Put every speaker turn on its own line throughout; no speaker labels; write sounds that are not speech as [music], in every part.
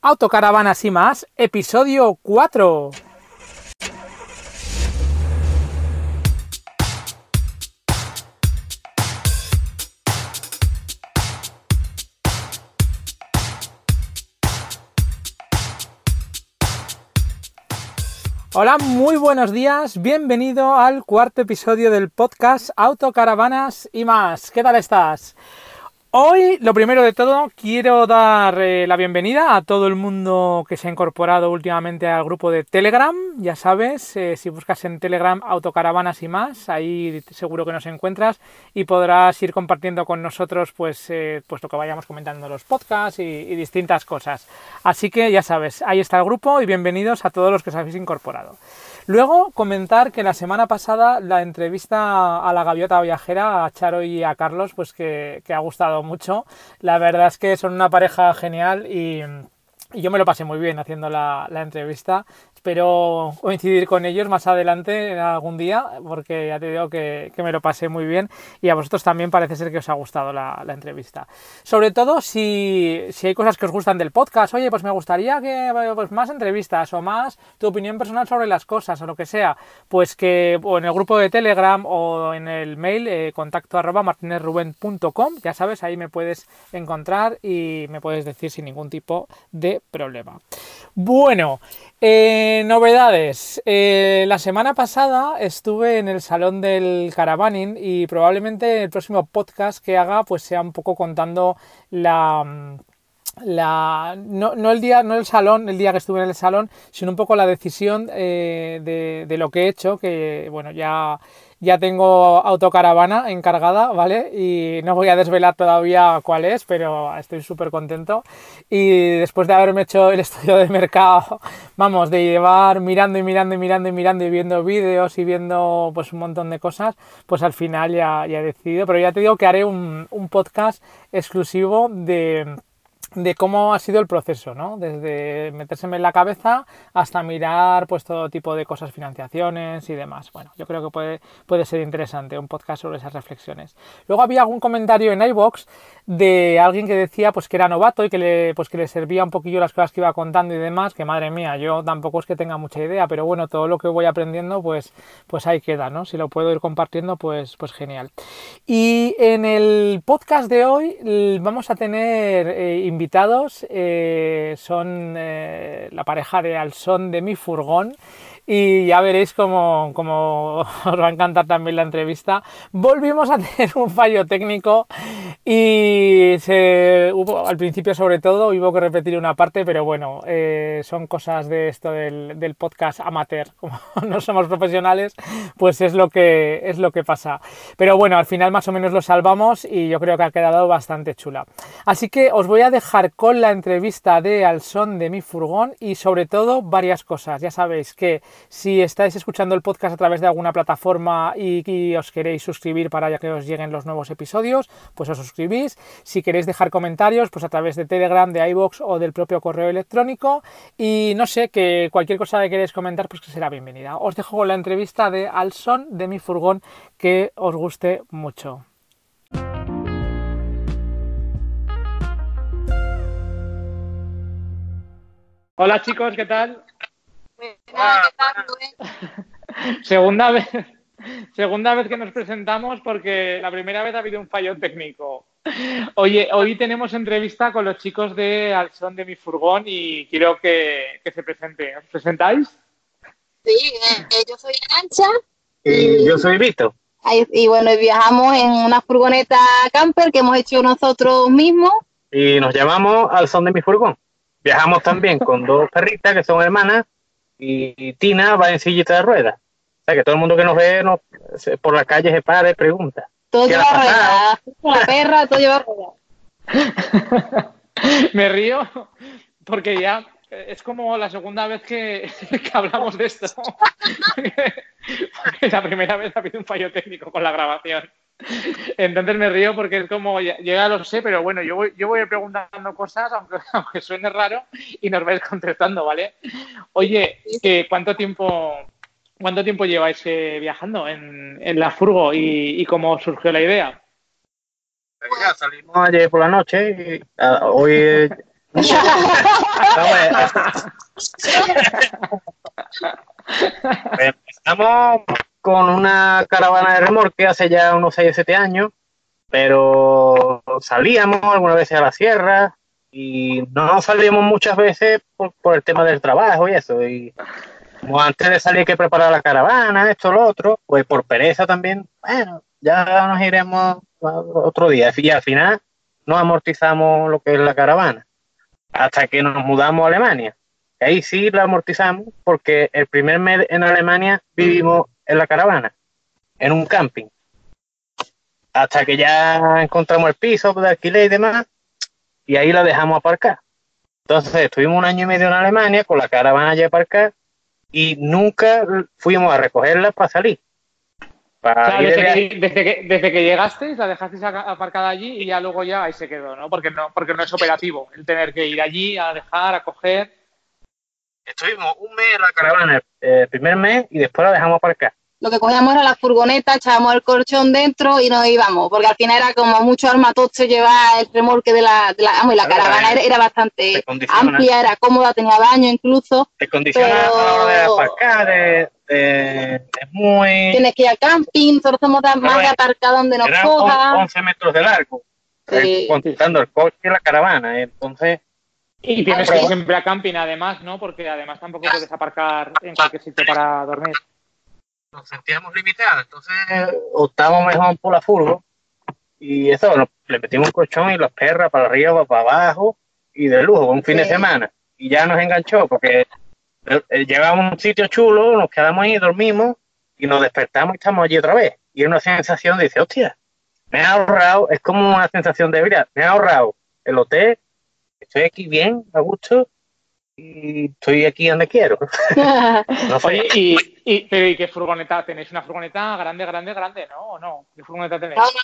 Autocaravanas y más, episodio 4. Hola, muy buenos días, bienvenido al cuarto episodio del podcast Autocaravanas y más. ¿Qué tal estás? Hoy, lo primero de todo, quiero dar eh, la bienvenida a todo el mundo que se ha incorporado últimamente al grupo de Telegram. Ya sabes, eh, si buscas en Telegram autocaravanas y más, ahí seguro que nos encuentras y podrás ir compartiendo con nosotros pues, eh, pues lo que vayamos comentando en los podcasts y, y, distintas cosas. Así que ya sabes, ahí está el grupo y bienvenidos a todos los que os habéis incorporado. Luego comentar que la semana pasada la entrevista a la gaviota viajera, a Charo y a Carlos, pues que, ha gustado mucho. La verdad es que son una pareja genial y, yo me lo pasé muy bien haciendo la entrevista espero coincidir con ellos más adelante algún día, porque ya te digo que, me lo pasé muy bien y a vosotros también parece ser que os ha gustado la, entrevista. Sobre todo si, si, hay cosas que os gustan del podcast, oye, pues me gustaría que pues más entrevistas o más tu opinión personal sobre las cosas o lo que sea, pues que en el grupo de Telegram o en el mail eh, contacto arroba martinezruben.com, ya sabes, ahí me puedes encontrar y me puedes decir sin ningún tipo de problema. Bueno, eh, novedades. Eh, la semana pasada estuve en el salón del caravaning y probablemente el próximo podcast que haga pues sea un poco contando la la, no, no, el día, no el salón, el día que estuve en el salón, sino un poco la decisión eh, de, de, lo que he hecho, que bueno, ya, ya tengo autocaravana encargada, ¿vale? Y no voy a desvelar todavía cuál es, pero estoy súper contento. Y después de haberme hecho el estudio de mercado, [laughs] vamos, de llevar mirando y mirando y mirando y mirando y viendo vídeos y viendo pues un montón de cosas, pues al final ya, ya he decidido. Pero ya te digo que haré un, un podcast exclusivo de de cómo ha sido el proceso, ¿no? Desde metérseme en la cabeza hasta mirar pues todo tipo de cosas, financiaciones y demás. Bueno, yo creo que puede, puede ser interesante un podcast sobre esas reflexiones. Luego había algún comentario en iVox de alguien que decía pues que era novato y que le, pues, que le servía un poquillo las cosas que iba contando y demás, que madre mía, yo tampoco es que tenga mucha idea, pero bueno, todo lo que voy aprendiendo pues, pues ahí queda, ¿no? Si lo puedo ir compartiendo, pues, pues genial. Y en el podcast de hoy vamos a tener eh, invitados, eh, son eh, la pareja de Al son de mi furgón y ya veréis cómo, cómo, [laughs] os va a encantar también la entrevista. Volvimos a tener un fallo técnico y al principio sobre todo hubo que repetir una parte, pero bueno, eh, son cosas de esto del, podcast amateur. [laughs] Como no somos profesionales, pues es lo, que, es lo que pasa. Pero bueno, al final más o menos lo salvamos y yo creo que ha quedado bastante chula. Así que os voy a dejar con la entrevista de Al son de mi furgón y sobre todo varias cosas. Ya sabéis que si estáis escuchando el podcast a través de alguna plataforma y, os queréis suscribir para que os lleguen los nuevos episodios, pues os suscribís. Si queréis dejar comentarios, pues a través de Telegram, de iVoox o del propio correo electrónico. Y no sé, que cualquier cosa que queréis comentar, pues que será bienvenida. Os dejo con la entrevista de Alson de mi furgón que os guste mucho. Hola chicos, ¿qué tal? [laughs] segunda vez segunda vez que nos presentamos porque la primera vez ha habido un fallo técnico. Oye, hoy tenemos entrevista con los chicos de Al son de mi furgón y quiero que, que se presenten. ¿Os presentáis?
Sí, eh, yo soy Ancha.
Y yo soy Vito.
Y, y bueno, viajamos en una furgoneta camper que hemos hecho nosotros mismos.
Y nos llamamos Al son de mi furgón. Viajamos también con dos perritas que son hermanas y Tina va en sillita de ruedas. O sea, que todo el mundo que nos ve nos, por la calle se para y pregunta.
Todo lleva ruedas. La perra, todo lleva ruedas. [laughs]
Me río porque ya es como la segunda vez que, [laughs] que hablamos de esto. porque [laughs] la primera vez ha habido un fallo técnico con la grabación. Entonces me río porque es como, ya, yo ya lo sé, pero bueno, yo voy, yo voy preguntando cosas, aunque, aunque suene raro, y nos vais contestando, ¿vale? Oye, ¿cuánto tiempo, cuánto tiempo lleváis eh, viajando en, en, la furgo y, y, cómo surgió la idea?
Ya salimos ayer por la noche y uh, hoy Empezamos [laughs] con una caravana de remolque hace ya unos 6 o 7 años, pero salíamos algunas veces a la sierra y no salíamos muchas veces por, por el tema del trabajo y eso. Y como antes de salir hay que preparar la caravana, esto, lo otro, pues por pereza también, bueno, ya nos iremos otro día. Y al final no amortizamos lo que es la caravana hasta que nos mudamos a Alemania. Ahí sí la amortizamos porque el primer mes en Alemania vivimos en la caravana, en un camping. Hasta que ya encontramos el piso de alquiler y demás, y ahí la dejamos aparcar. Entonces estuvimos un año y medio en Alemania con la caravana ya aparcada y nunca fuimos a recogerla para salir.
desde, que, desde, que, llegasteis, la dejasteis aparcada allí y ya luego ya ahí se quedó, ¿no? Porque no, porque no es operativo el tener que ir allí a dejar, a coger.
Estuvimos un mes en la caravana, el primer mes, y después la dejamos aparcar
lo que cogíamos era la furgoneta, echábamos el colchón dentro y nos íbamos, porque al final era como mucho armatoste llevar el remolque de la, de la, la caravana era, bastante amplia, era cómoda, tenía baño incluso.
Te condiciona a la hora de aparcar, es muy...
Tienes que ir al camping, nosotros somos más de aparcar donde nos coja.
11 metros de largo, sí. contando el coche y la caravana, entonces...
Y tienes que ir siempre a camping además, ¿no? Porque además tampoco puedes aparcar en cualquier sitio para dormir
nos sentíamos limitados, entonces optamos mejor por la furgo y eso, le metimos un colchón y las perras para arriba, para abajo y de lujo, un fin de semana. Y ya nos enganchó porque eh, eh, llegamos a un sitio chulo, nos quedamos ahí, dormimos y nos despertamos y estamos allí otra vez. Y es una sensación de decir, hostia, me ha ahorrado, es como una sensación de vida, me ha ahorrado el hotel, estoy aquí bien, a gusto, y estoy aquí donde quiero. [laughs]
Oye, y, y, pero ¿y qué furgoneta? ¿Tenéis una furgoneta grande, grande, grande, no? ¿O no? ¿Qué furgoneta tenéis? No, no,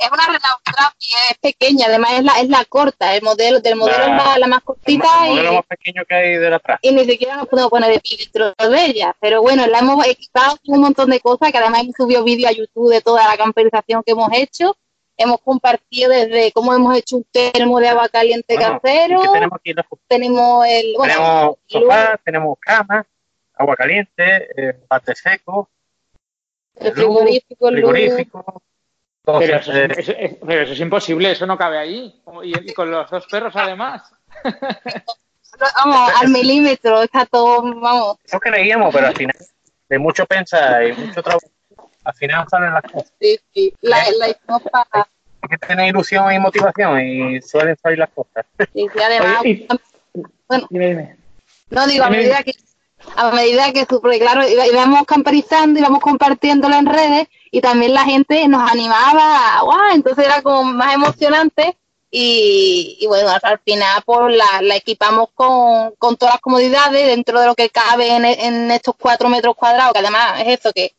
es una Renault y es pequeña, además es la, es la corta, el modelo del modelo la, es la, más cortita.
El, modelo más pequeño que hay de la atrás.
Y ni siquiera nos podemos poner de pie dentro de ella, pero bueno, la hemos equipado con un montón de cosas, que además hemos subido vídeo a YouTube de toda la camperización que hemos hecho hemos compartido desde cómo hemos hecho un termo de agua caliente casero.
Tenemos, aquí
tenemos el bueno,
tenemos sofá, tenemos cama, agua caliente, eh, parte seco,
el frigorífico, el
frigorífico.
pero, eso, es, pero, eso, es, imposible, eso no cabe ahí. Y, y con los dos perros además.
vamos, al milímetro, está todo, vamos.
Eso creíamos, pero al final, de mucho pensar y mucho trabajo, al final salen las cosas.
Sí, sí, la, la hicimos para...
Hay que tener ilusión y motivación y suelen salir las cosas.
Sí, sí además... bueno, dime, dime. No, digo, a medida que a medida que, claro, íbamos camperizando, íbamos compartiéndolo en redes y también la gente nos animaba, ¡guau! entonces era como más emocionante y, y bueno, al final pues la, la equipamos con, con, todas las comodidades dentro de lo que cabe en, en estos cuatro metros cuadrados, que además es eso, que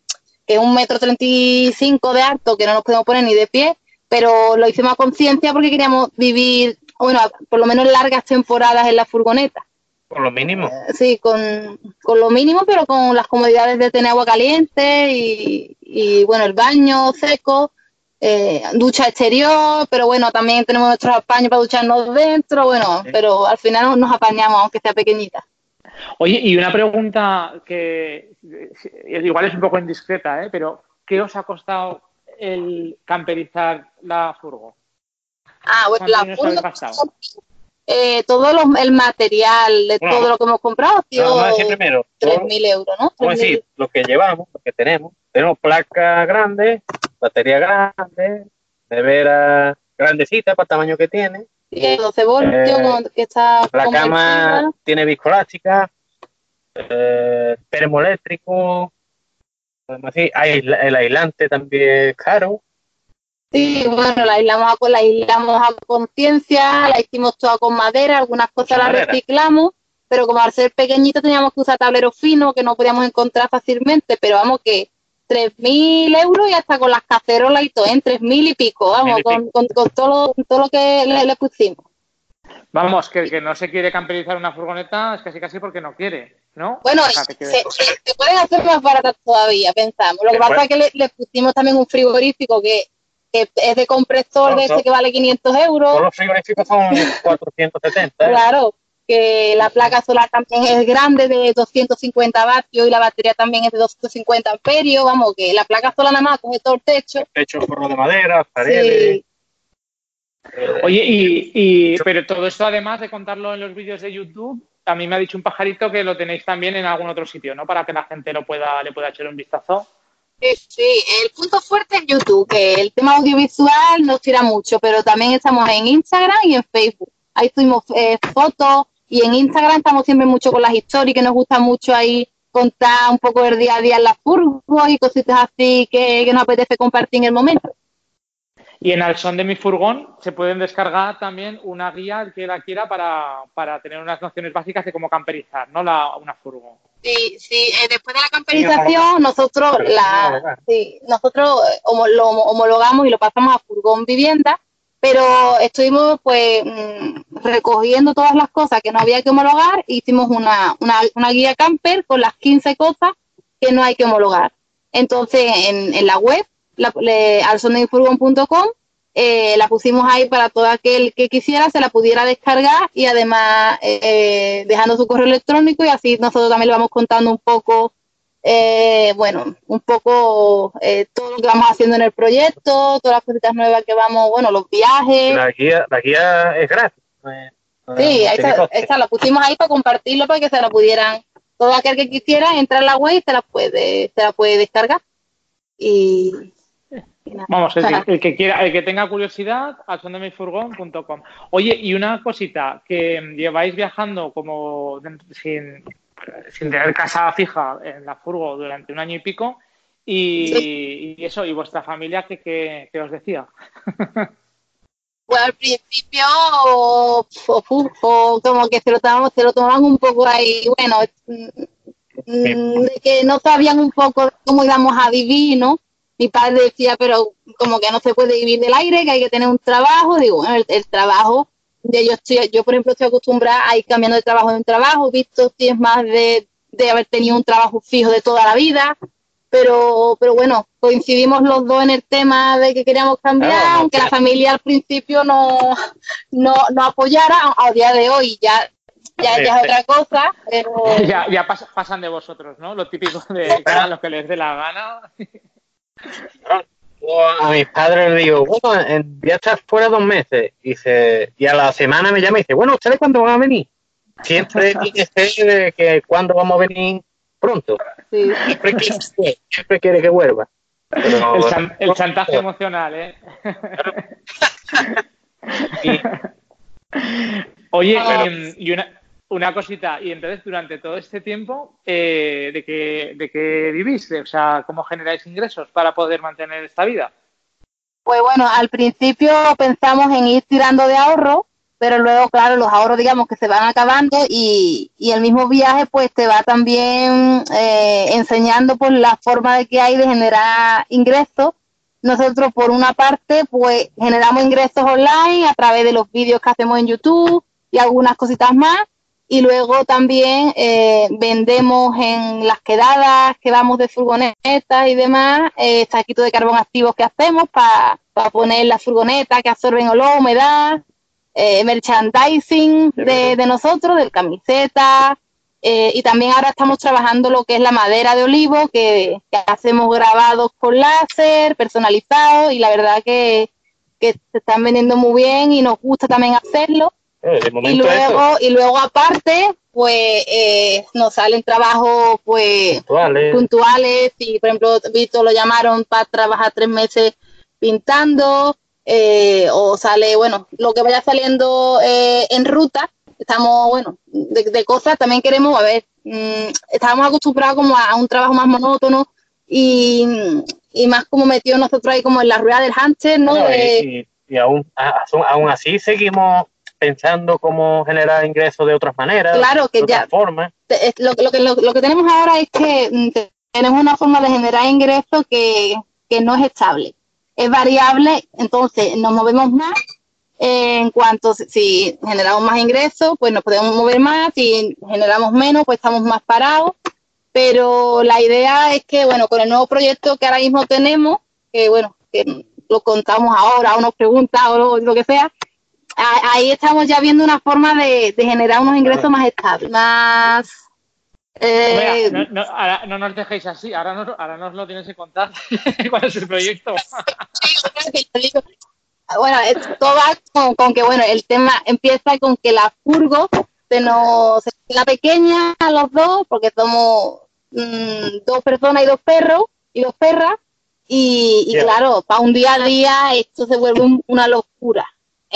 que es un metro treinta y cinco de alto, que no nos podemos poner ni de pie, pero lo hicimos a conciencia porque queríamos vivir, bueno, por lo menos largas temporadas en la furgoneta.
Con lo mínimo.
Eh, sí, con, con, lo mínimo, pero con las comodidades de tener agua caliente y, y bueno, el baño seco, eh, ducha exterior, pero bueno, también tenemos nuestros apaños para ducharnos dentro, bueno, pero al final nos apañamos, aunque sea pequeñita.
Oye, y una pregunta que igual es un poco indiscreta, ¿eh? pero ¿qué os ha costado el camperizar la furgo?
Ah, bueno, la furgo, eh, todo el material de todo lo que hemos comprado, tío, vamos a decir primero, 3.000 euros, ¿no?
Vamos a decir, lo que llevamos, lo que tenemos. Tenemos placa grande, batería grande, nevera grandecita para el tamaño que tiene.
Sí, 12 voltios, que está
La cama tiene viscoelástica, eh, termoeléctrico, el aislante también es caro.
Sí, bueno, la aislamos a, la aislamos a conciencia, la hicimos toda con madera, algunas cosas las reciclamos, pero como al ser pequeñito teníamos que usar tablero fino que no podíamos encontrar fácilmente, pero vamos que 3.000 euros y hasta con las cacerolas y todo, en ¿eh? 3.000 y pico, vamos, con, con, todo, lo, todo lo que le pusimos.
Vamos, que el que no se quiere camperizar una furgoneta es casi casi porque no quiere, ¿no?
Bueno, se, pueden hacer más baratas todavía, pensamos. Lo que pasa es que le, pusimos también un frigorífico que, es de compresor de ese que vale 500 euros.
los frigoríficos son 470.
Claro, que la placa solar también es grande de 250 vatios y la batería también es de 250 amperios. Vamos, que la placa solar nada más coge todo el techo. El
techo, forro de madera, paredes.
Oye, y, y, pero todo esto además de contarlo en los vídeos de YouTube, a mí me ha dicho un pajarito que lo tenéis también en algún otro sitio, ¿no? Para que la gente lo pueda, le pueda echar un vistazo.
Sí, sí, el punto fuerte es YouTube, que el tema audiovisual nos tira mucho, pero también estamos en Instagram y en Facebook. Ahí subimos eh, fotos y en Instagram estamos siempre mucho con las historias, que nos gusta mucho ahí contar un poco del día a día en las furgos y cositas así que nos apetece compartir en el momento.
Y en Al son de mi furgón se pueden descargar también una guía, el que la quiera, para, para tener unas nociones básicas de cómo camperizar, ¿no? La, una furgón.
Sí, sí, eh, después de la camperización nosotros la, sí, nosotros eh, lo homologamos y lo pasamos a furgón vivienda, pero estuvimos pues mm, recogiendo todas las cosas que no había que homologar e hicimos una, una, una guía camper con las 15 cosas que no hay que homologar. Entonces en, en la web la, eh, la pusimos ahí para todo aquel que quisiera se la pudiera descargar y además eh, dejando su correo electrónico y así nosotros también le vamos contando un poco, eh, bueno, un poco eh, todo lo que vamos haciendo en el proyecto, todas las cositas nuevas que vamos, bueno, los viajes.
La guía, la guía es gratis.
sí, esta, la pusimos ahí para compartirlo para que se la pudieran, todo aquel que quisiera entrar a la web y se la puede, se la puede descargar. Y,
Vamos, el que, quiera, el que tenga curiosidad, al furgón.com. Oye, y una cosita, que lleváis viajando como sin, tener casa fija en la furgo durante un año y pico, y, eso, y vuestra familia, ¿qué, os decía? [laughs]
Pues al principio, como que se lo, tomaban, se lo tomaban un poco ahí, bueno, mm, de que no sabían un poco cómo íbamos a vivir, ¿no? Mi padre decía, pero como que no se puede vivir del aire, que hay que tener un trabajo. Digo, bueno, el, trabajo, de yo, estoy, yo por ejemplo estoy acostumbrada a ir cambiando de trabajo en trabajo, visto si es más de, haber tenido un trabajo fijo de toda la vida, pero, pero bueno, coincidimos los dos en el tema de que queríamos cambiar, aunque la familia al principio no, no, no apoyara, a, día de hoy ya ya, es otra cosa. [laughs]
Ya, ya pasan de vosotros, ¿no? Lo típico de que hagan lo que les dé la gana. [laughs] [laughs]
A mis padres les digo, bueno, voy a estar fuera dos meses. Y, y a la semana me llama y dice, bueno, ¿ustedes cuándo van a venir? Siempre quiere que cuándo vamos a venir pronto. Siempre, quiere, que vuelva.
el, chantaje emocional, ¿eh? [laughs] Oye, em, y una, una cosita, y entonces durante todo este tiempo, eh, ¿de, qué, ¿de qué vivís? O sea, ¿cómo generáis ingresos para poder mantener esta vida?
Pues bueno, al principio pensamos en ir tirando de ahorro, pero luego, claro, los ahorros, digamos, que se van acabando y, y el mismo viaje, pues te va también eh, enseñando por la forma de que hay de generar ingresos. Nosotros, por una parte, pues generamos ingresos online a través de los vídeos que hacemos en YouTube y algunas cositas más y luego también eh, vendemos en las quedadas que vamos de furgonetas y demás, eh, saquitos de carbón activos que hacemos para poner las furgonetas que absorben olor, humedad, eh, merchandising de, de, nosotros, del camiseta, eh, y también ahora estamos trabajando lo que es la madera de olivo, que, que hacemos grabados con láser, personalizados, y la verdad que, que se están vendiendo muy bien y nos gusta también hacerlo.
Eh,
y luego y luego aparte pues eh, nos salen trabajos pues puntuales. y por ejemplo Vito lo llamaron para trabajar tres meses pintando eh, o sale bueno lo que vaya saliendo en ruta estamos bueno de, cosas también queremos a ver mm, estábamos acostumbrados como a, un trabajo más monótono y, más como metido nosotros ahí como en la rueda del hunter no,
y, aún, aún así seguimos pensando cómo generar ingresos de otras maneras,
claro que ya
formas.
Lo, lo, que, lo, que tenemos ahora es que mm, tenemos una forma de generar ingresos que, que no es estable, es variable, entonces nos movemos más en cuanto si generamos más ingresos, pues nos podemos mover más, si generamos menos, pues estamos más parados. Pero la idea es que, bueno, con el nuevo proyecto que ahora mismo tenemos, que bueno, que lo contamos ahora o nos pregunta o lo, que sea, ahí estamos ya viendo una forma de, generar unos ingresos más estables, más...
Eh, no, nos dejéis así, ahora nos, ahora nos lo tienes que contar. [laughs] ¿Cuál es el proyecto?
bueno, esto va con, que, bueno, el tema empieza con que la furgo se nos la pequeña a los dos, porque somos mm, dos personas y dos perros y dos perras, y, claro, para un día a día esto se vuelve una locura.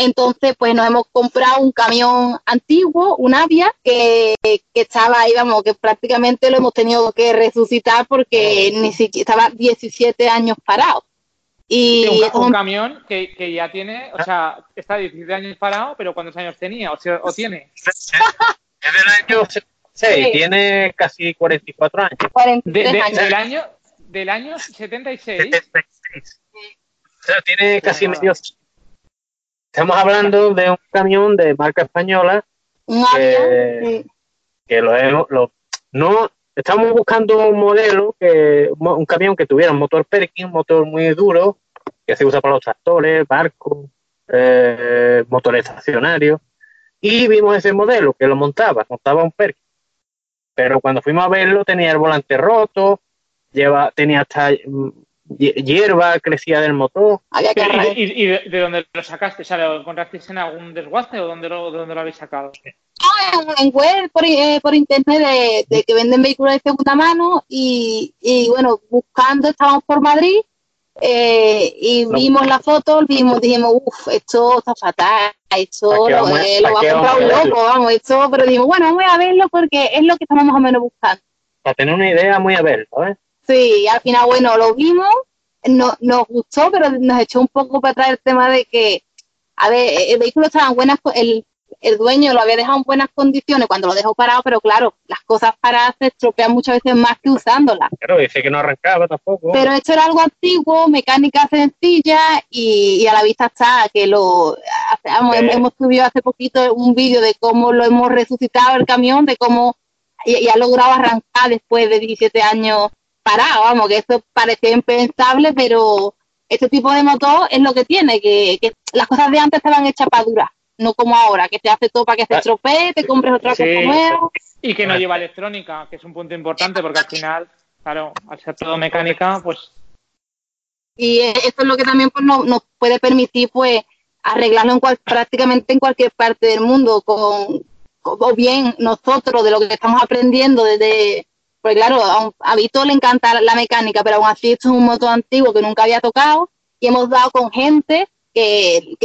Entonces, pues nos hemos comprado un camión antiguo, un Avia, que, que, estaba ahí, vamos, que prácticamente lo hemos tenido que resucitar porque ni siquiera estaba 17 años parado.
Y un, camión que, que, ya tiene, o sea, está 17 años parado, pero ¿cuántos años tenía o, o tiene?
Es del año 6, tiene casi 44 años.
Del año del año 76. 76.
O sea, tiene casi medio. Estamos hablando de un camión de marca española. que, que lo, hemos, lo no estamos buscando un modelo que un camión que tuviera un motor Perkin, un motor muy duro que se usa para los tractores, barcos, eh, motores estacionarios y vimos ese modelo que lo montaba, montaba un Perkin. Pero cuando fuimos a verlo tenía el volante roto, lleva, tenía hasta hierba, crecía del motor.
¿Y, de, dónde lo sacaste? O ¿lo encontraste en algún desguace o dónde lo, dónde lo habéis sacado?
en web, por, eh, por internet, de, que venden vehículos de segunda mano y, y bueno, buscando, estábamos por Madrid eh, y vimos la foto, vimos, dijimos, uff, esto está fatal, esto lo, eh, lo va a comprar un loco, vamos, esto, pero dijimos, bueno, vamos a verlo porque es lo que estamos más o menos buscando.
Para tener una idea muy a ver, ¿sabes?
Sí, al final, bueno, lo vimos, no, nos gustó, pero nos echó un poco para atrás el tema de que, a ver, el vehículo estaba en buenas, el, el dueño lo había dejado en buenas condiciones cuando lo dejó parado, pero claro, las cosas paradas se estropean muchas veces más que usándolas.
Claro, dice que no arrancaba tampoco.
Pero esto era algo antiguo, mecánica sencilla y, a la vista está que lo hemos, subido hace poquito un vídeo de cómo lo hemos resucitado el camión, de cómo y, ha logrado arrancar después de 17 años parado, vamos, que esto parecía impensable, pero este tipo de motor es lo que tiene, que, las cosas de antes estaban hechas para durar, no como ahora, que te hace todo para que se ah, estropee, te compres otra cosa nueva.
Y que no lleva electrónica, que es un punto importante, porque al final, claro, al ser todo mecánica, pues...
Y esto es lo que también pues, nos, puede permitir, pues, arreglarlo en prácticamente en cualquier parte del mundo, con, o bien nosotros de lo que estamos aprendiendo desde pues claro, a, Víctor le encanta la mecánica, pero aún así esto es un motor antiguo que nunca había tocado y hemos dado con gente que,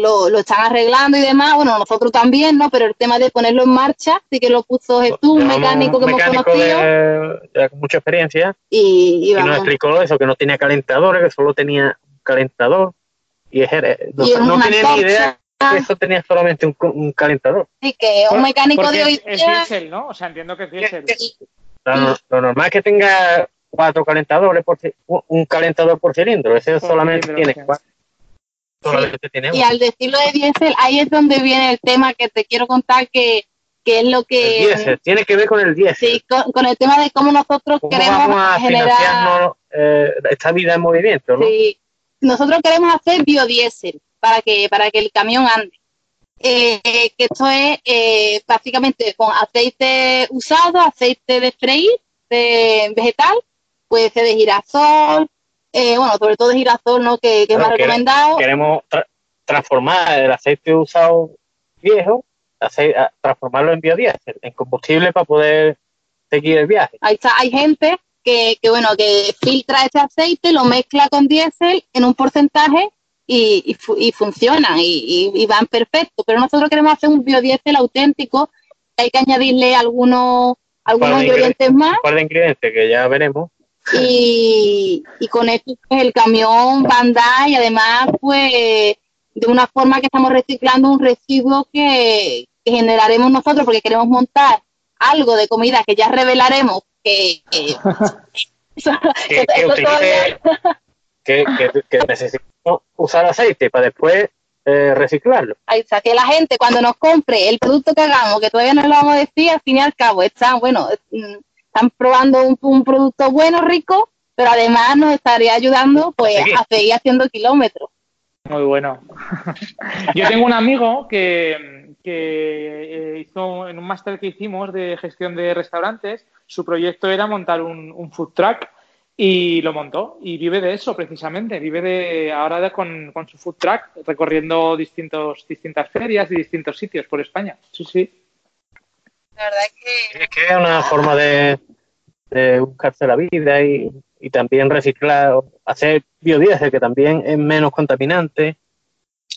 lo, están arreglando y demás. Bueno, nosotros también, ¿no? Pero el tema de ponerlo en marcha sí que lo puso Jesús, un mecánico que hemos conocido.
con mucha experiencia. Y, y, nos explicó eso, que no tenía calentadores, que solo tenía un calentador. Y, es, no, tenía ni idea que eso tenía solamente un, calentador.
Sí, que un mecánico de hoy
Es diésel, ¿no? O sea, entiendo que es diésel.
Lo, normal es que tenga cuatro calentadores, por un calentador por cilindro. Ese solamente tiene cuatro.
Y al decirlo de diésel, ahí es donde viene el tema que te quiero contar que, que es lo que...
diésel, tiene que ver con el diésel.
Sí, con, el tema de cómo nosotros queremos
vamos generar... Eh, esta vida en movimiento, ¿no?
Sí, nosotros queremos hacer biodiesel para que, para que el camión ande. Eh, que esto es eh, básicamente con aceite usado, aceite de freír, de vegetal, puede ser de girasol, eh, bueno, sobre todo de girasol, ¿no? Que, es más recomendado.
Queremos transformar el aceite usado viejo, transformarlo en biodiesel, en combustible para poder seguir el viaje.
Ahí está, hay gente que, que, bueno, que filtra ese aceite, lo mezcla con diésel en un porcentaje y, y, funcionan y, van perfecto. Pero nosotros queremos hacer un biodiesel auténtico, hay que añadirle algunos, algunos ingredientes más. Un
par de ingredientes que ya veremos.
Y, con esto pues, el camión va a andar y además pues de una forma que estamos reciclando un residuo que, generaremos nosotros porque queremos montar algo de comida que ya revelaremos que, que, [laughs]
que, que [laughs] necesitamos usar aceite para después eh, reciclarlo.
Ahí está, que la gente cuando nos compre el producto que hagamos, que todavía no lo vamos a decir, al fin y al cabo están, bueno, mm, están probando un, producto bueno, rico, pero además nos estaría ayudando pues a seguir haciendo kilómetros.
Muy bueno. [laughs] Yo tengo un amigo que, que eh, hizo en un máster que hicimos de gestión de restaurantes, su proyecto era montar un, un food truck y lo montó y vive de eso precisamente, vive de ahora con, con, su food truck recorriendo distintos, distintas ferias y distintos sitios por España. Sí, sí.
La verdad es que...
Es que es una forma de, de buscarse la vida y, y, también reciclar, hacer biodiesel que también es menos contaminante.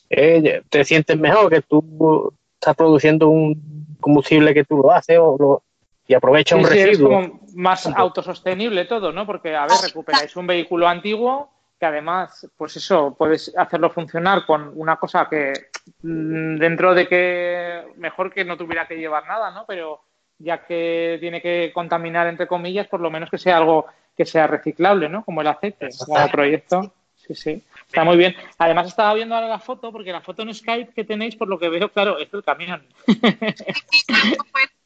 Eh, te sientes mejor que tú estás produciendo un combustible que tú lo haces o lo, y aprovecha un
sí,
residuo.
Es como más autosostenible todo, ¿no? Porque, a ver, recuperáis un vehículo antiguo que además, pues eso, puedes hacerlo funcionar con una cosa que mm, dentro de que mejor que no tuviera que llevar nada, ¿no? Pero ya que tiene que contaminar, entre comillas, por lo menos que sea algo que sea reciclable, ¿no? Como el aceite, como el proyecto. Sí, sí. Está muy bien. Además estaba viendo ahora la foto, porque la foto en Skype que tenéis, por lo que veo, claro, es el camión.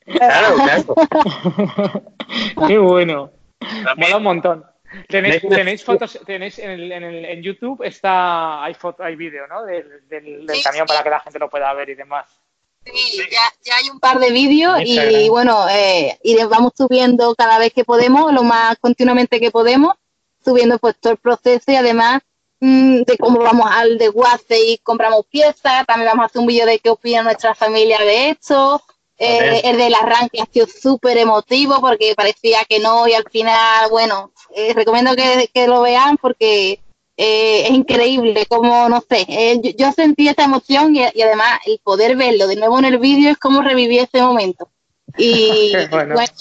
Claro, claro. [laughs]
Qué bueno. Mola un montón. Tenéis, tenéis fotos, tenéis en, el, en, el, en, YouTube está, hay foto, hay vídeo, ¿no? Del, del, del sí, camión sí. para que la gente lo pueda ver y demás.
Sí, ya, ya hay un par de vídeos y bueno, eh, y vamos subiendo cada vez que podemos, lo más continuamente que podemos, subiendo pues todo el proceso y además mmm, de cómo vamos al desguace y compramos piezas, también vamos a hacer un vídeo de qué opina nuestra familia de esto, eh, el del arranque ha sido súper emotivo porque parecía que no y al final, bueno, eh, recomiendo que, que, lo vean porque eh, es increíble, como, no sé, eh, yo, yo, sentí esta emoción y, y, además el poder verlo de nuevo en el vídeo es como reviví ese momento. Y [laughs] bueno, bueno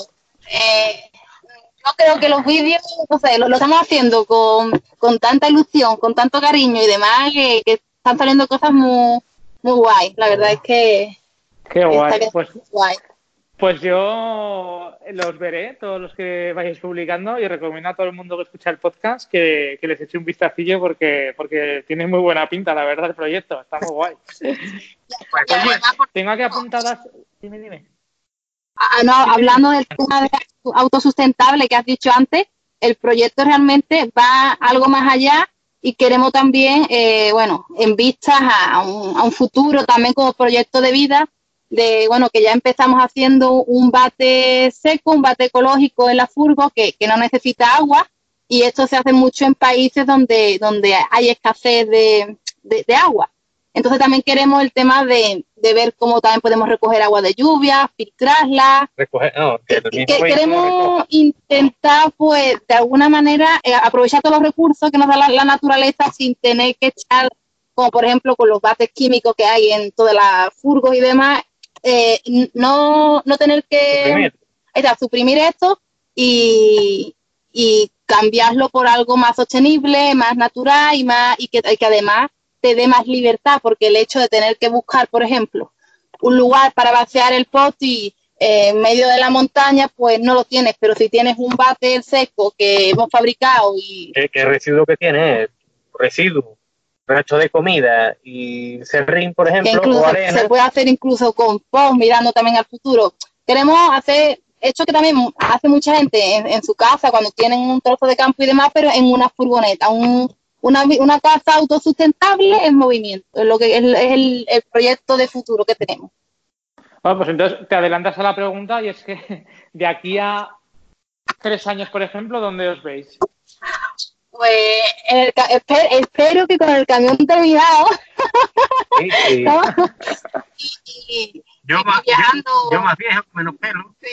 eh, yo creo que los vídeos, no sé, lo, lo estamos haciendo con, con, tanta ilusión, con tanto cariño y demás, que, que están saliendo cosas muy, muy guay. La verdad es que
Qué guay. Pues, guay. pues yo los veré, todos los que vayáis publicando, y recomiendo a todo el mundo que escucha el podcast que, que les eche un vistacillo porque, porque tiene muy buena pinta, la verdad, el proyecto. Está muy guay. [laughs] Oye, tengo aquí apuntadas. Dime, dime.
Ah, no, hablando del tema de autosustentable que has dicho antes, el proyecto realmente va algo más allá y queremos también, eh, bueno, en vistas a un, a un futuro también como proyecto de vida, de, bueno, que ya empezamos haciendo un bate seco, un bate ecológico en la furgo que, que no necesita agua y esto se hace mucho en países donde, donde hay escasez de, de, de agua. Entonces también queremos el tema de, de, ver cómo también podemos recoger agua de lluvia, filtrarla.
Recoger, no, que,
que queremos intentar, pues, de alguna manera, eh, aprovechar todos los recursos que nos da la, la, naturaleza sin tener que echar, como por ejemplo con los bates químicos que hay en todas las furgos y demás, eh, no, no tener que suprimir, esto y, y, cambiarlo por algo más sostenible, más natural y más y que, y que, además te dé más libertad, porque el hecho de tener que buscar, por ejemplo, un lugar para vaciar el pot y eh, en medio de la montaña, pues no lo tienes, pero si tienes un bate seco que hemos fabricado y...
¿Qué, qué residuo que tiene? Residuo resto de comida y serrín, por ejemplo,
incluso,
o arena.
Se puede hacer incluso con post, mirando también al futuro. Queremos hacer, hecho que también hace mucha gente en, en, su casa cuando tienen un trozo de campo y demás, pero en una furgoneta, un, una, una casa autosustentable en movimiento, es lo que es el, el proyecto de futuro que tenemos.
Bueno, pues entonces te adelantas a la pregunta y es que de aquí a tres años, por ejemplo, ¿dónde os veis?
Pues el, espero, espero, que con el camión terminado.
Sí, sí. [laughs] ¿no? y, [laughs] y, yo, más, viajando... yo, yo, más viejo, menos pelo.
Sí.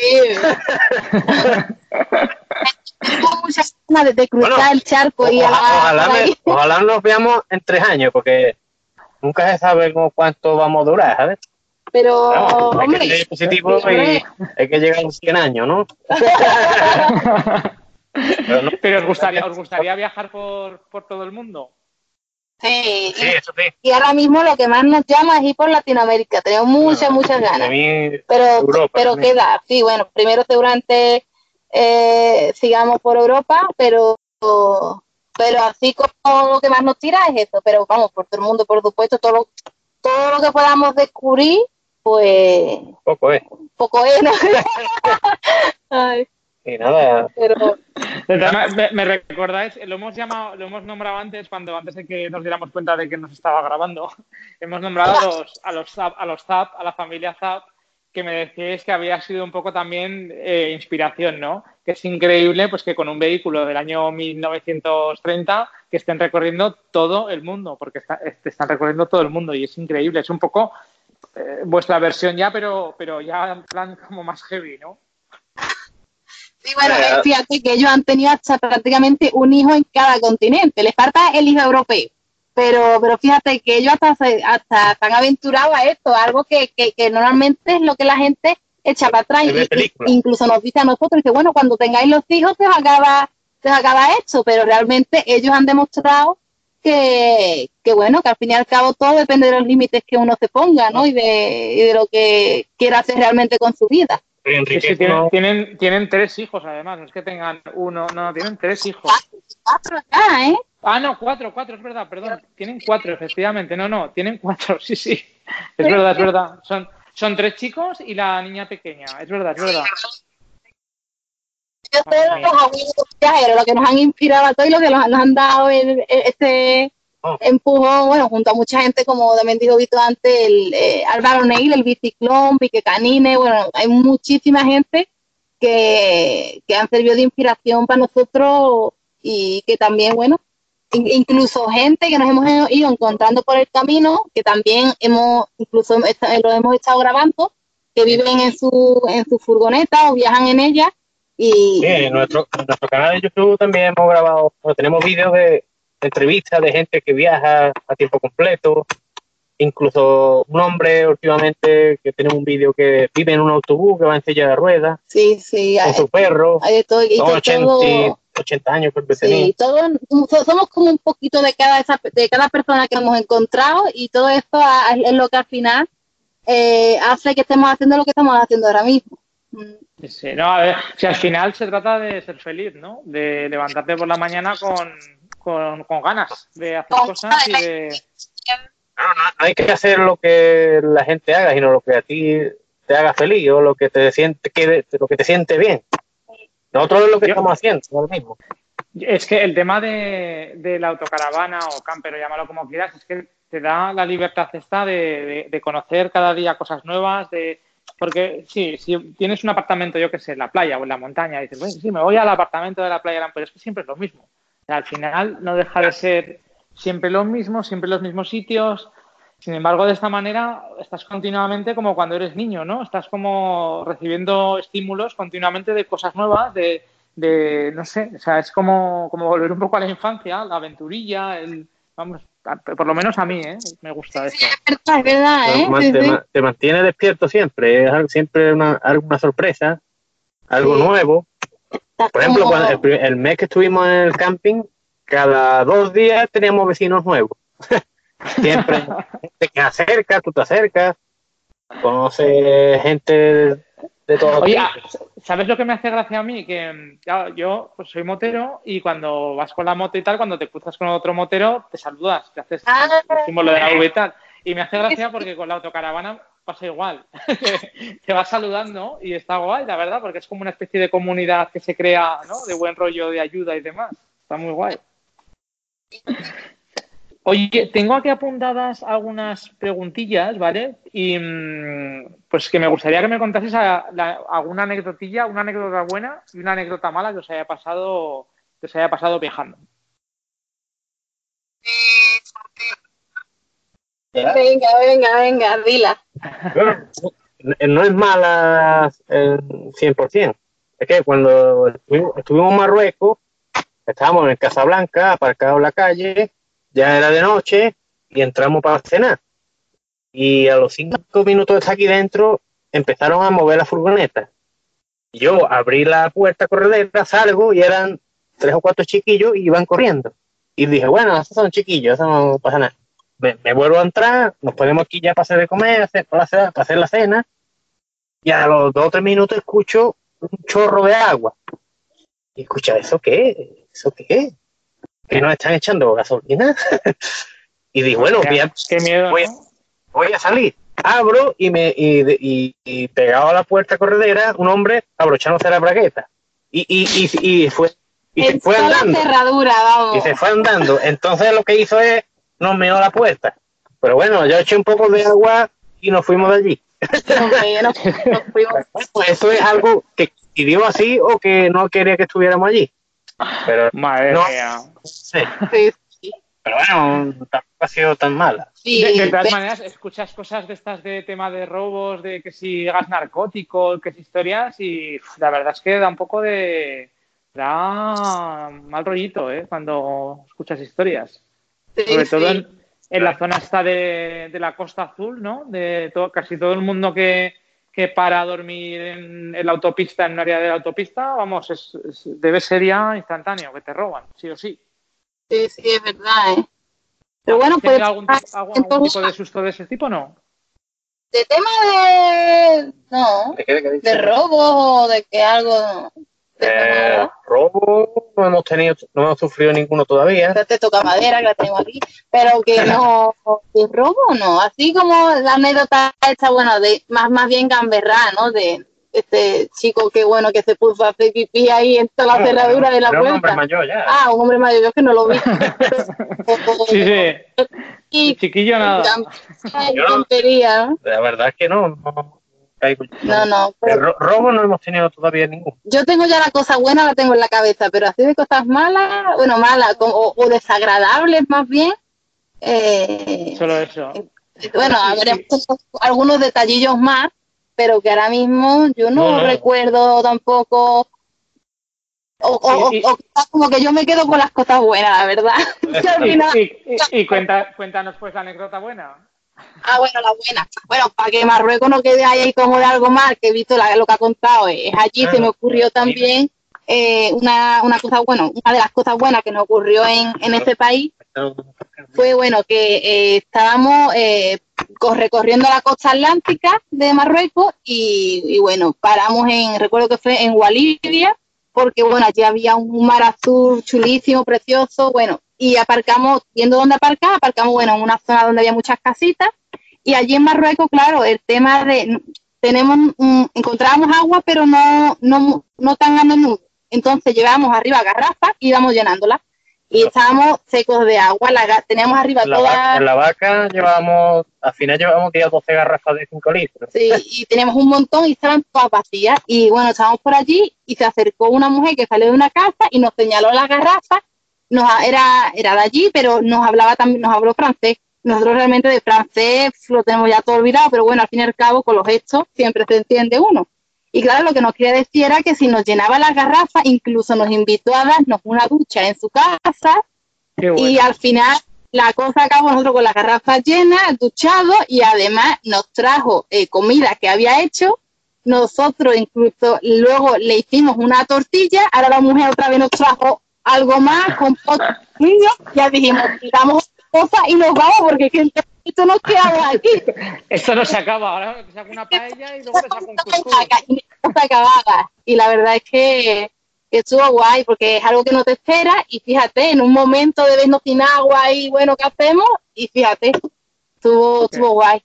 Tengo muchas [laughs] ganas de cruzar bueno, el charco
ojalá,
y a,
ojalá, me, ojalá, nos veamos en tres años, porque nunca se sabe cómo, cuánto vamos a durar, ¿sabes?
Pero,
no, hay
hombre,
que ser positivo y hay que llegar a los 100 años, ¿no?
Pero, no, Pero os gustaría, os gustaría viajar por, por todo el mundo.
Sí,
sí, eso sí.
Y ahora mismo lo que más nos llama es ir por Latinoamérica. Tenemos muchas, muchas ganas.
Mí,
pero
Europa,
pero
también.
queda, sí, bueno, primero seguramente eh, sigamos por Europa, pero pero así como lo que más nos tira es eso. Pero vamos, por todo el mundo, por supuesto, todo lo, todo lo que podamos descubrir, pues.
Poco es.
Poco es, ¿no? [laughs] Ay.
Y nada.
Pero,
me, recordáis, lo hemos llamado, lo hemos nombrado antes, cuando antes de que nos diéramos cuenta de que nos estaba grabando, [laughs] hemos nombrado a los, a los Zap, a los Zap, a la familia Zap, que me decíais que había sido un poco también eh, inspiración, ¿no? Que es increíble, pues que con un vehículo del año 1930 que estén recorriendo todo el mundo, porque están recorriendo todo el mundo y es increíble, es un poco eh, vuestra versión ya, pero, pero ya en plan como más heavy, ¿no?
Sí, bueno, fíjate que ellos han tenido hasta prácticamente un hijo en cada continente. Les falta el hijo europeo. Pero, pero fíjate que ellos hasta, hasta están aventurados a esto, algo que, que, normalmente es lo que la gente echa para atrás. incluso nos dice a nosotros, que bueno, cuando tengáis los hijos se os acaba, se acaba esto, pero realmente ellos han demostrado que, que, bueno, que al fin y al cabo todo depende de los límites que uno se ponga, ¿no? Y de, y de lo que quiera hacer realmente con su vida
tienen, tienen, tres hijos, además. No es que tengan uno, no, tienen tres hijos.
Cuatro ya, ¿eh?
Ah, no, cuatro, cuatro, es verdad, perdón. Tienen cuatro, efectivamente. No, no, tienen cuatro, [laughs] sí, sí. Es verdad, es verdad. Son, son tres chicos y la niña pequeña. Es verdad, es verdad.
Yo sé los amigos viajeros, lo que nos han inspirado a todos y lo que nos, han dado este Oh. Empujó, bueno, junto a mucha gente, como también dijo Vito antes, el eh, Álvaro Neil, el biciclón, Pique Canine, bueno, hay muchísima gente que, que han servido de inspiración para nosotros y que también, bueno, incluso gente que nos hemos ido encontrando por el camino, que también hemos, incluso lo hemos estado grabando, que viven en su, en su furgoneta o viajan en ella. Y,
sí, en nuestro, en nuestro canal de YouTube también hemos grabado, tenemos vídeos de, entrevistas de gente que viaja a tiempo completo, incluso un hombre últimamente que tiene un vídeo que vive en un autobús que va en silla de ruedas
sí, sí,
con su perro,
hay todo,
80, años creo que sí,
somos como un poquito de cada esa, de cada persona que hemos encontrado y todo esto es lo que al final eh, hace que estemos haciendo lo que estamos haciendo ahora mismo.
Sí, no, a ver, si al final se trata de ser feliz, ¿no? De levantarte por la mañana con, con, ganas de hacer cosas y de...
No, no, hay que hacer lo que la gente haga, sino lo que a ti te haga feliz o lo que te siente, que, lo que te siente bien. Nosotros es lo que estamos haciendo, lo mismo.
Es que el tema de, de, la autocaravana o camper, o llámalo como quieras, es que te da la libertad esta de, de, conocer cada día cosas nuevas, de porque sí, si tienes un apartamento, yo que sé, en la playa o en la montaña, dices, bueno, sí, me voy al apartamento de la playa, pero es que siempre es lo mismo al final no deja de ser siempre lo mismo, siempre los mismos sitios. Sin embargo, de esta manera estás continuamente como cuando eres niño, ¿no? Estás como recibiendo estímulos continuamente de cosas nuevas, de, de no sé, o sea, es como, como volver un poco a la infancia, la aventurilla, el, vamos, por lo menos a mí, ¿eh? Me gusta eso.
Es verdad, ¿eh?
Te, mantiene despierto siempre, es siempre una, alguna sorpresa, algo nuevo. Por ejemplo, el, mes que estuvimos en el camping, cada dos días teníamos vecinos nuevos. [laughs] Siempre gente que acerca, tú te acercas, conoces gente de todo
Oye, ¿sabes lo que me hace gracia a mí? Que yo pues, soy motero y cuando vas con la moto y tal, cuando te cruzas con otro motero, te saludas, te haces ah. el símbolo de la V y tal. Y me hace gracia porque con la autocaravana pasa igual. [laughs] te vas saludando y está guay, la verdad, porque es como una especie de comunidad que se crea, ¿no? De buen rollo, de ayuda y demás. Está muy guay. Oye, tengo aquí apuntadas algunas preguntillas, ¿vale? Y mm, pues que me gustaría que me contases alguna anécdotilla, una anécdota buena y una anécdota mala que os haya pasado, que os haya pasado viajando.
Venga, venga, venga, dila.
no es mala el 100%. Es que cuando estuvimos, en Marruecos, estábamos en Casablanca, aparcados en la calle, ya era de noche y entramos para cenar. Y a los cinco minutos de estar aquí dentro, empezaron a mover la furgoneta. Yo abrí la puerta corredera, salgo y eran tres o cuatro chiquillos y iban corriendo. Y dije, bueno, esos son chiquillos, eso no pasa nada me, vuelvo a entrar, nos ponemos aquí ya para hacer de comer, hacer, para, hacer, la cena, y a los dos o tres minutos escucho un chorro de agua. Y escucha, ¿eso qué? ¿Eso qué? ¿Que nos están echando gasolina? [laughs] y digo, bueno, voy a, voy, a, salir. Abro y me y, y, pegado a la puerta corredera, un hombre abrochándose la bragueta. Y, y, y, fue y se fue andando.
cerradura, vamos.
Y se fue andando. Entonces lo que hizo es nos meó la puerta. Pero bueno, yo eché un poco de agua y nos fuimos de allí. pues [laughs] eso es algo que pidió así o que no quería que estuviéramos allí. Pero
Madre
no,
mía.
sé. Pero bueno, tampoco ha sido tan mala.
Sí,
De, de todas maneras, escuchas cosas de estas de tema de robos, de que si gas narcótico, que si historias, y la verdad es que da un poco de. da mal rollito, ¿eh? Cuando escuchas historias.
Sí,
Sobre
sí.
todo en, en la zona esta de, de la Costa Azul, ¿no? De todo, casi todo el mundo que, que para a dormir en, en la autopista, en un área de la autopista, vamos, es, es- debe ser ya instantáneo, que te roban, sí o sí.
Sí, sí, es verdad, ¿eh? Pero bueno, pues
¿Tienes algún, tipo- algún- algún
entonces,
tipo de susto de ese tipo no?
de tema de... No,
¿De qué, qué dice?
de robo o de que algo...
Eh, robo no hemos tenido, no hemos sufrido ninguno todavía.
Ya te toca madera, que la tengo aquí, pero que [laughs] no, de robo no, así como la anécdota esta, bueno, de más, más bien gamberrá, ¿no? De este chico que, bueno, que se puso a hacer pipí ahí en toda la cerradura de la
Era un hombre
puerta.
mayor ya.
Ah, un hombre mayor, yo que no lo vi. [laughs]
Sí, sí.
Y
Chiquillo nada.
No-. La verdad es que no. No,
no,
De
pero
ro- robo no hemos tenido todavía ninguno.
yo tengo ya la cosa buena, la tengo en la cabeza, pero así de cosas malas, bueno, malas o, o desagradables más bien, eh,
Solo eso.
bueno, habremos algunos detallillos más, pero que ahora mismo yo no,
No, no.
recuerdo tampoco. O, o- o- como que yo me quedo con las cosas buenas, la verdad. [laughs] [laughs] [laughs]
Y- y cuenta, cuéntanos pues la anécdota buena.
Ah, bueno, la buena. Bueno, para que Marruecos no quede ahí como de algo mal, que he visto la- lo que ha contado, es allí
Ah,
se me ocurrió también eh, una, una cosa, bueno, una de las cosas buenas que nos ocurrió en, en este país fue, bueno, que eh, estábamos eh, co- recorriendo la costa atlántica de Marruecos y, y, bueno, paramos en, recuerdo que fue en Walivia, porque bueno, allí había un mar azul chulísimo, precioso, bueno, y aparcamos, viendo dónde aparcar, aparcamos, bueno, en una zona donde había muchas casitas y allí en Marruecos, claro, el tema de, tenemos, un- encontrábamos agua, pero no, no, no tan a menudo. Entonces llevábamos arriba garrafas y íbamos llenándolas. Y estábamos secos de agua, la, teníamos arriba
la, vaca, en la vaca llevábamos, al final llevábamos 10 o 12 garrafas de 5 litros.
Sí, y teníamos un montón y estaban todas vacías. Y bueno, estábamos por allí y se acercó una mujer que salió de una casa y nos señaló la garrafa. Nos, era, era de allí, pero nos hablaba también, nos habló francés. Nosotros realmente de francés lo tenemos ya todo olvidado, pero bueno, al fin y al cabo, con los gestos siempre se entiende uno. Y claro, lo que nos quería decir era que si nos llenaba las garrafas, incluso nos invitó a darnos una ducha en su casa
bueno.
y al final la cosa acabó nosotros con las garrafas llenas, duchados y además nos trajo eh, comida que había hecho. Nosotros incluso luego le hicimos una tortilla, ahora la mujer otra vez nos trajo algo más con pocos [laughs] niños, ya dijimos, tiramos y nos vamos porque es que esto nos quedamos aquí. [laughs]
Esto no se acaba. Ahora saco una paella y luego te saco un cuscús.
Y no se acababa. Y la verdad es que, que estuvo guay porque es algo que no te esperas y fíjate, en un momento de vernos sin agua y bueno, ¿qué hacemos? Y fíjate, estuvo, estuvo guay.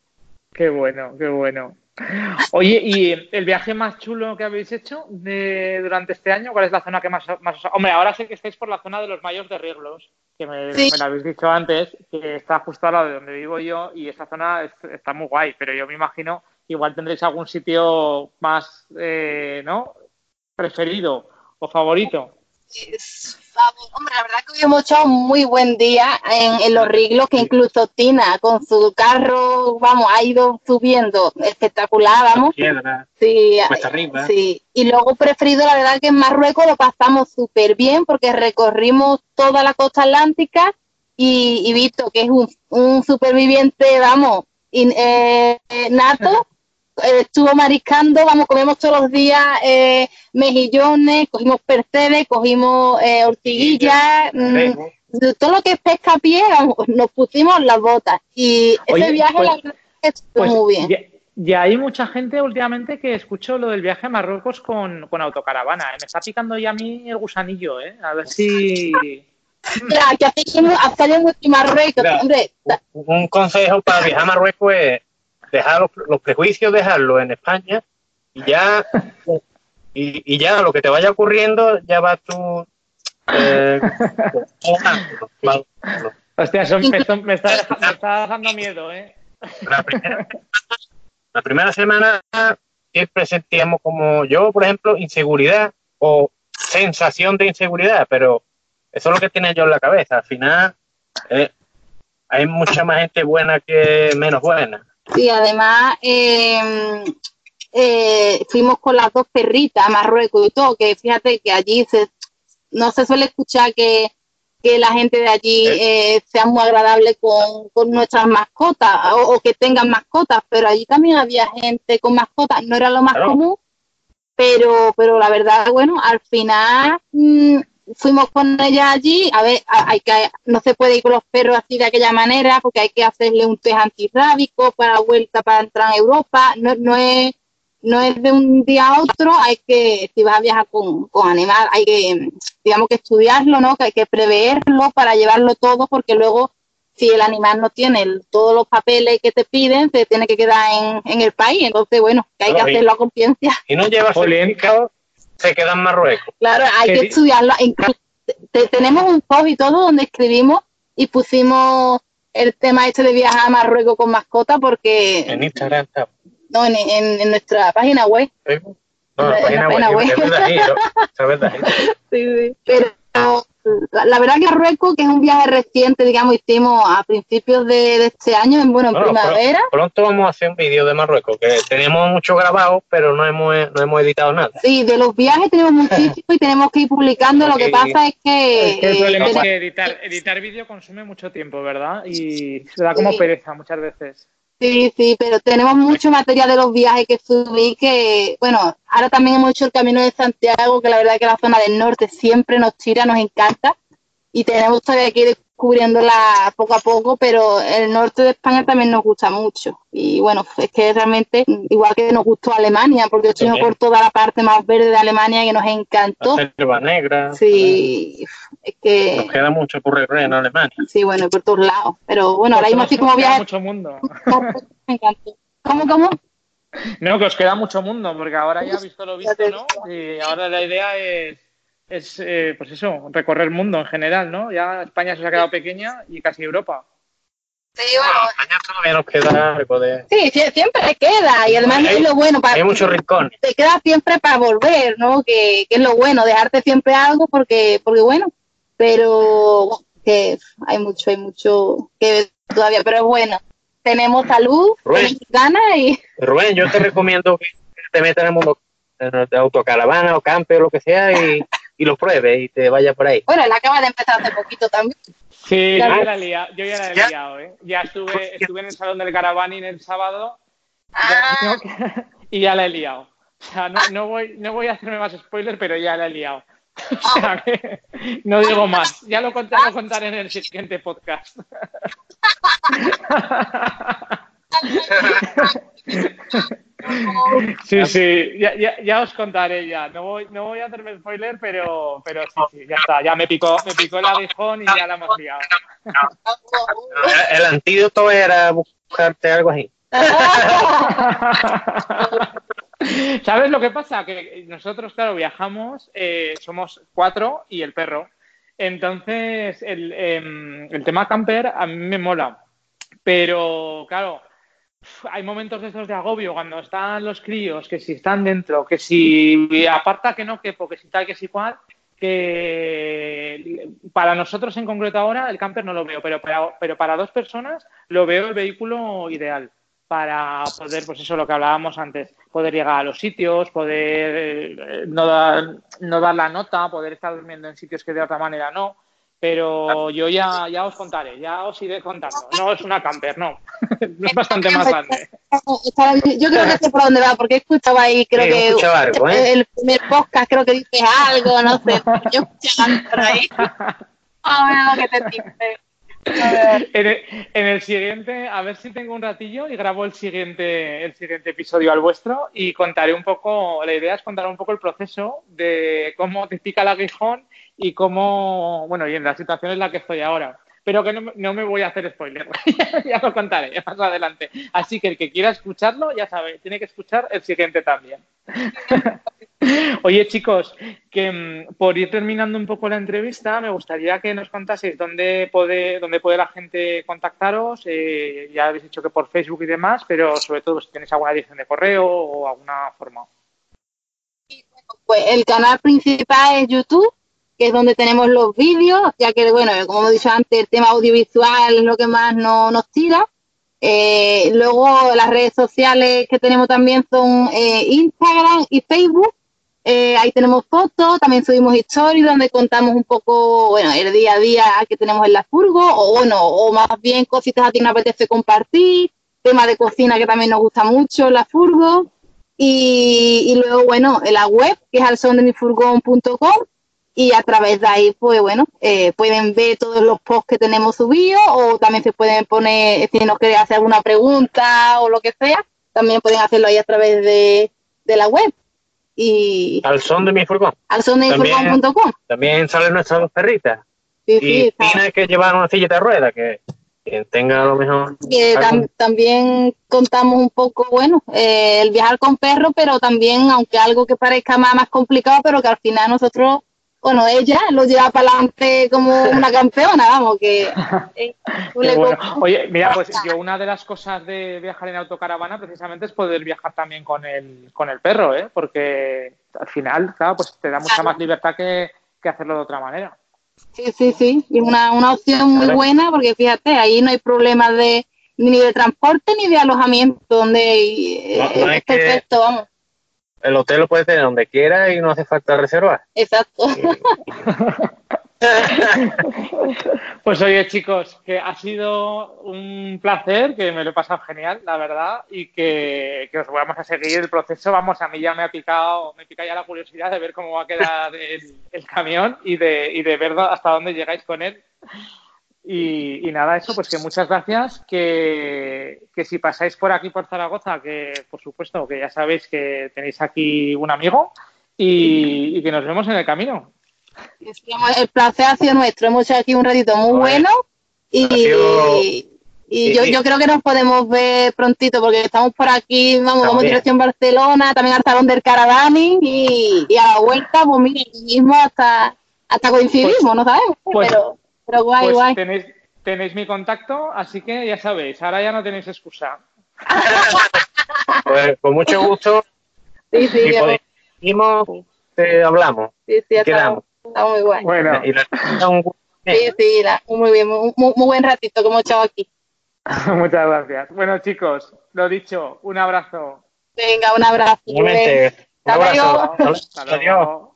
Qué bueno, qué bueno. Oye, ¿y el viaje más chulo que habéis hecho de- durante este año? ¿Cuál es la zona que más, más os- Hombre, ahora sé que estáis por la zona de los mayos de Rieglos, que me,
Sí.
me lo habéis dicho antes, que está justo al lado de donde vivo yo y esa zona es- está muy guay, pero yo me imagino que igual tendréis algún sitio más, eh, ¿no? Preferido o favorito.
Es- hombre, la verdad que hoy hemos hecho un muy buen día en, en los riglos, que incluso Tina con su carro, vamos, ha ido subiendo espectacular, vamos.
Piedra,
Sí,
cuesta arriba.
sí. Y luego preferido, la verdad que en Marruecos lo pasamos súper bien porque recorrimos toda la costa atlántica y, y visto que es un, un superviviente, vamos, in- eh, eh, nato, [laughs] estuvo mariscando, vamos, comemos todos los días eh, mejillones, cogimos percebes, cogimos eh, ortiguillas, mm, todo lo que es pesca a pie, vamos, nos pusimos las botas. Y ese
Oye,
viaje,
pues-
la verdad, que estuvo
Pues
muy bien.
Ya, ya hay mucha gente últimamente que escucho lo del viaje a Marruecos con, con autocaravana. ¿eh? Me está picando ya a mí el gusanillo, ¿eh? A ver si... [laughs]
Mira, que hacemos hasta en Marruecos,
Mira.
hombre.
Un consejo para viajar a Marruecos es dejar los, los prejuicios, dejarlos en España y ya, [laughs] y, y ya lo que te vaya ocurriendo, ya vas tú Eh, [laughs]
Hostia, eso, me, está, me, está, dando miedo, ¿eh?
La primera, la primera semana siempre sentíamos como yo, por ejemplo, inseguridad o sensación de inseguridad, pero eso es lo que tenía yo en la cabeza. Al final, eh, hay mucha más gente buena que menos buena.
Sí, además, em, eh, fuimos con las dos perritas a Marruecos y todo, que fíjate que allí se, no se suele escuchar que, la gente de allí eh, sea muy agradable con, nuestras mascotas o, que tengan mascotas, pero allí también había gente con mascotas, no era lo más común, pero, pero la verdad, bueno, al final mm, fuimos con ella allí, a ver, hay que, no se puede ir con los perros así de aquella manera porque hay que hacerle un test antirrábico para vuelta para entrar en Europa, no, no es no es de un día a otro, hay que, si vas a viajar con, con animal, hay que, digamos que estudiarlo, ¿no? Que hay que preverlo para llevarlo todo, porque luego, si el animal no tiene todos los papeles que te piden, se tiene que quedar en, el país. Entonces, bueno, que hay que hacerlo a conciencia.
Y no llevas certificado, se queda en Marruecos.
Claro, hay que estudiarlo. tenemos un post y todo donde escribimos y pusimos el tema este de viajar a Marruecos con mascota porque...
En Instagram está
no, en, en, nuestra página web.
No, la, página, web. [laughs]
sí, sí. Pero la, verdad que Marruecos, que es un viaje reciente, digamos, hicimos a principios de, este año, en, bueno, en primavera.
Pronto vamos a hacer un vídeo de Marruecos, que tenemos mucho grabado, pero no hemos, no hemos editado nada.
Sí, de los viajes tenemos muchísimo y tenemos que ir publicando. Lo que pasa es que...
el problema es que editar, editar vídeo consume mucho tiempo, ¿verdad? Y se da como pereza muchas veces.
Sí, sí, pero tenemos mucho material de los viajes que subí que, bueno, ahora también hemos hecho el Camino de Santiago, que la verdad es que la zona del norte siempre nos tira, nos encanta, y tenemos todavía que descubriéndola poco a poco, pero el norte de España también nos gusta mucho. Y bueno, es que realmente, igual que nos gustó Alemania, porque estuvimos por toda la parte más verde de Alemania que nos encantó.
La selva negra.
Sí, es que...
Nos queda mucho por recorrer en Alemania.
Sí, bueno, por todos lados. Pero bueno, ahora mismo así como viaje...
mucho mundo. [laughs]
Me encantó. ¿Cómo, cómo?
No, que os queda mucho mundo, porque ahora ya visto lo visto, ¿no? Y ahora la idea es es, eh, pues eso, recorrer el mundo en general, ¿no? Ya España se ha quedado pequeña y casi Europa.
Sí, bueno.
España todavía nos queda algo de...
Sí, siempre queda y además es lo bueno para...
Hay mucho rincón.
Te queda siempre para volver, ¿no? Que, que, es lo bueno, dejarte siempre algo porque, porque bueno, pero que hay mucho, hay mucho que todavía, pero es bueno. Tenemos salud, tenemos ganas y...
Rubén, yo te recomiendo que te metas en el mundo de autocaravana o campe o lo que sea y y lo pruebe y te vaya por ahí.
Bueno, él acaba de empezar hace poquito también.
Sí, yo ya, la he yo ya la he liado, ¿eh? Ya estuve, estuve en el salón del Caravaning el sábado ah. [laughs] y ya la he liado. O sea, no, no, voy, no voy a hacerme más spoilers, pero ya la he liado. [laughs] O sea que no digo más. Ya lo contaré, lo contaré en el siguiente podcast. [laughs] [laughs] Sí, sí, ya, ya, ya, os contaré ya. No voy, no voy a hacerme spoiler, pero, pero sí, sí, ya está. Ya me picó, me picó el aguijón y ya la hemos liado.
El antídoto era buscarte algo así. [laughs]
¿Sabes lo que pasa? Que nosotros, claro, viajamos, eh, somos cuatro y el perro. Entonces, el, em, el tema camper a mí me mola. Pero, claro, hay momentos de estos de agobio cuando están los críos, que si están dentro, que si aparta que no que si tal, que si cual, que para nosotros en concreto ahora el camper no lo veo, pero para, pero para dos personas lo veo el vehículo ideal para poder, pues eso, lo que hablábamos antes, poder llegar a los sitios, poder eh, no, dar, no dar la nota, poder estar durmiendo en sitios que de otra manera no. Pero yo ya, ya os contaré, ya os iré contando. No es una camper, no. [laughs] es bastante más grande.
Yo creo que sé por dónde va, porque he escuchado ahí, creo que
algo, ¿eh?
el primer podcast creo que dices algo, no sé. [laughs] Yo escuché por ahí. A ver, que te dice.
En el, en el, siguiente, a ver si tengo un ratillo y grabo el siguiente, el siguiente episodio al vuestro y contaré un poco, la idea es contar un poco el proceso de cómo te pica el aguijón y cómo, bueno, y en la situación en la que estoy ahora. Pero que no, no me voy a hacer spoiler, [laughs] ya lo contaré más adelante. Así que el que quiera escucharlo, ya sabe, tiene que escuchar el siguiente también. [laughs] Oye, chicos, que mm, por ir terminando un poco la entrevista, me gustaría que nos contaseis dónde puede, dónde puede la gente contactaros. Eh, ya habéis dicho que por Facebook y demás, pero sobre todo si tenéis alguna dirección de correo o alguna forma.
Pues el canal principal es YouTube, que es donde tenemos los vídeos, ya que, bueno, como hemos dicho antes, el tema audiovisual es lo que más no, nos tira. Eh, luego las redes sociales que tenemos también son eh, Instagram y Facebook eh, ahí tenemos fotos, también subimos historias donde contamos un poco, bueno, el día a día que tenemos en la furgo, o bueno, o más bien cositas a ti nos apetece compartir, tema de cocina que también nos gusta mucho, la furgo, y, y luego, bueno, en la web, que es alsondemifurgón.com, y a través de ahí, pues bueno, eh, pueden ver todos los posts que tenemos subidos, o también se pueden poner, si nos quieren hacer alguna pregunta o lo que sea, también pueden hacerlo ahí a través de, de la web. Y
al son de mi furgón.
Al son de mi furgón.com.
También salen nuestras dos perritas. Sí, y tiene que llevar una silla de rueda que, tenga lo mejor.
también contamos un poco, bueno, eh, el viajar con perro, pero también, aunque algo que parezca más, más complicado, pero que al final nosotros bueno, ella lo lleva para adelante como una campeona, vamos, que...
Eh, Oye, mira, pues yo una de las cosas de viajar en autocaravana precisamente es poder viajar también con el, con el perro, ¿eh? Porque al final, claro, pues te da mucha más libertad que, hacerlo de otra manera.
Sí, sí, sí, y una, una opción muy buena porque fíjate, ahí no hay problemas de ni de transporte ni de alojamiento, donde es perfecto, vamos
el hotel lo puedes tener donde quiera y no hace falta reservar.
Exacto. [laughs]
pues oye chicos, que ha sido un placer, que me lo he pasado genial, la verdad, y que, os vamos a seguir el proceso. Vamos, a mí ya me ha picado, me pica ya la curiosidad de ver cómo va a quedar el, camión y de, y de ver hasta dónde llegáis con él. Y, nada, eso, pues que muchas gracias. Que, si pasáis por aquí, por Zaragoza, que por supuesto, que ya sabéis que tenéis aquí un amigo y, que nos vemos en el camino.
El placer ha sido nuestro. Hemos hecho aquí un ratito muy bueno y, y yo, yo, creo que nos podemos ver prontito porque estamos por aquí, vamos, vamos dirección Barcelona, también al Salón del Caravaning y, a la vuelta, pues mira, mismo hasta, hasta coincidimos, pues, no sabemos. Pues pero pero guay,
pues
guay.
Tenéis, tenéis mi contacto, así que ya sabéis, ahora ya no tenéis excusa. [laughs]
pues con mucho gusto.
Sí, sí,
si te hablamos.
Sí, sí, está, está muy guay.
Bueno,
sí, sí, muy bien, muy, muy, buen ratito como echado aquí. [laughs]
Muchas gracias. Bueno, chicos, lo dicho, un abrazo.
Venga, un abrazo.
Un abrazo. Hasta luego.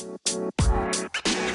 Thank you.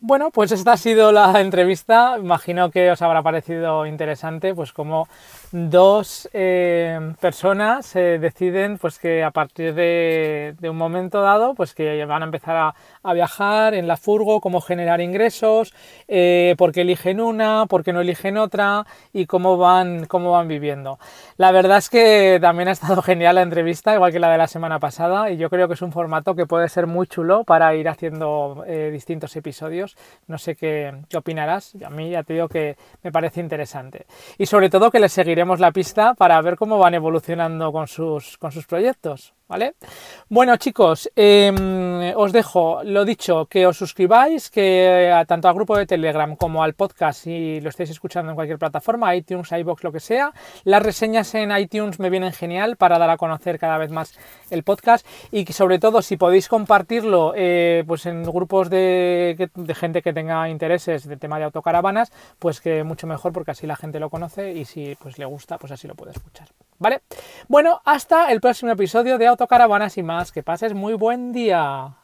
Bueno, pues esta ha sido la entrevista. Imagino que os habrá parecido interesante, pues como dos eh, personas eh, deciden pues que a partir de, un momento dado pues que van a empezar a, viajar en la furgo, cómo generar ingresos, eh, por qué eligen una, por qué no eligen otra y cómo van, cómo van viviendo. La verdad es que también ha estado genial la entrevista, igual que la de la semana pasada, y yo creo que es un formato que puede ser muy chulo para ir haciendo distintos episodios. No sé qué, opinarás, a mí ya te digo que me parece interesante. Y sobre todo que les seguiré la pista para ver cómo van evolucionando con sus, con sus proyectos. ¿Vale? Bueno chicos, em, os dejo lo dicho, que os suscribáis, que tanto al grupo de Telegram como al podcast, si lo estáis escuchando en cualquier plataforma, iTunes, iBox, lo que sea. Las reseñas en iTunes me vienen genial para dar a conocer cada vez más el podcast y que sobre todo si podéis compartirlo eh, pues en grupos de, gente que tenga intereses de tema de autocaravanas, pues que mucho mejor porque así la gente lo conoce y si pues le gusta, pues así lo puede escuchar. ¿Vale? Bueno, hasta el próximo episodio de Autocaravanas y más. Que pases muy buen día.